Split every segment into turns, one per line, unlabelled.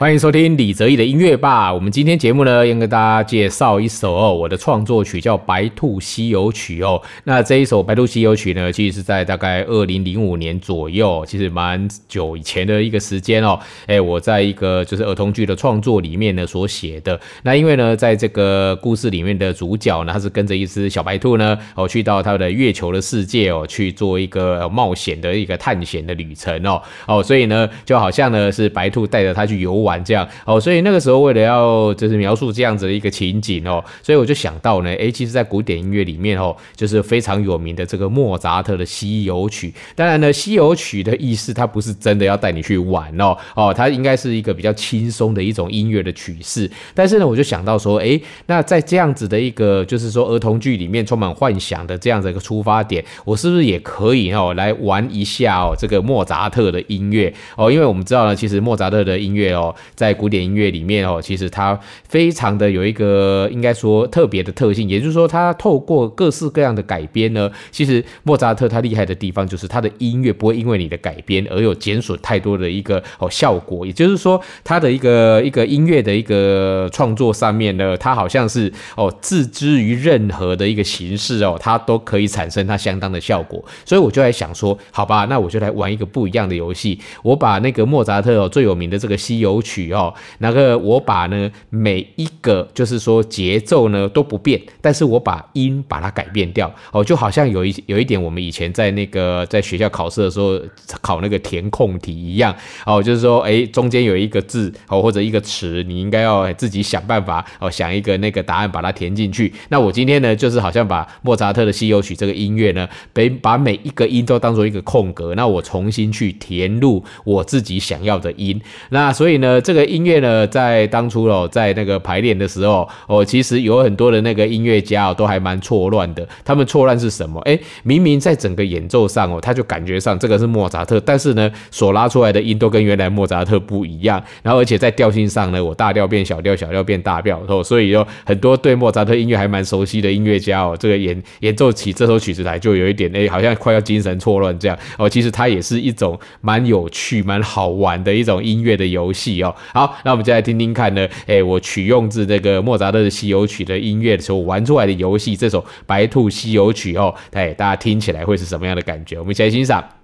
欢迎收听李泽义的音乐吧。我们今天节目呢，要跟大家介绍一首哦，我的创作曲叫《白兔西游曲》哦。那这一首《白兔西游曲》呢，其实是在大概二零零五年左右，其实蛮久以前的一个时间哦。哎，我在一个就是儿童剧的创作里面呢所写的。那因为呢，在这个故事里面的主角呢，他是跟着一只小白兔呢，哦，去到他的月球的世界哦，去做一个冒险的一个探险的旅程哦。哦，所以呢，就好像呢是白兔带着他去游玩。玩这样哦，所以那个时候为了要就是描述这样子的一个情景哦，所以我就想到呢，诶，其实，在古典音乐里面哦，就是非常有名的这个莫扎特的西游曲。当然呢，西游曲的意思，它不是真的要带你去玩哦，哦，它应该是一个比较轻松的一种音乐的曲式。但是呢，我就想到说，诶，那在这样子的一个就是说儿童剧里面充满幻想的这样的一个出发点，我是不是也可以哦来玩一下哦这个莫扎特的音乐哦？因为我们知道呢，其实莫扎特的音乐哦。在古典音乐里面哦，其实它非常的有一个应该说特别的特性，也就是说，它透过各式各样的改编呢，其实莫扎特他厉害的地方就是他的音乐不会因为你的改编而有减损太多的一个哦效果，也就是说，他的一个一个音乐的一个创作上面呢，他好像是哦自知于任何的一个形式哦，它都可以产生它相当的效果，所以我就在想说，好吧，那我就来玩一个不一样的游戏，我把那个莫扎特哦最有名的这个西游曲。曲哦，那个我把呢每一个就是说节奏呢都不变，但是我把音把它改变掉哦，就好像有一有一点我们以前在那个在学校考试的时候考那个填空题一样哦，就是说哎中间有一个字哦或者一个词，你应该要自己想办法哦想一个那个答案把它填进去。那我今天呢就是好像把莫扎特的西游曲这个音乐呢，被把每一个音都当做一个空格，那我重新去填入我自己想要的音。那所以呢。这个音乐呢，在当初哦，在那个排练的时候哦，其实有很多的那个音乐家哦，都还蛮错乱的。他们错乱是什么？哎，明明在整个演奏上哦，他就感觉上这个是莫扎特，但是呢，所拉出来的音都跟原来莫扎特不一样。然后而且在调性上呢，我大调变小调，小调变大调哦，所以有很多对莫扎特音乐还蛮熟悉的音乐家哦，这个演演奏起这首曲子来就有一点哎，好像快要精神错乱这样哦。其实它也是一种蛮有趣、蛮好玩的一种音乐的游戏哦。好，那我们就来听听看呢。哎，我取用自是这个莫扎特的西游曲的音乐的时候玩出来的游戏，这首《白兔西游曲》哦，哎，大家听起来会是什么样的感觉？我们一起来欣赏。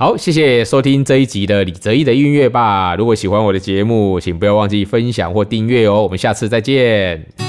好，谢谢收听这一集的李泽毅的音乐吧。如果喜欢我的节目，请不要忘记分享或订阅哦。我们下次再见。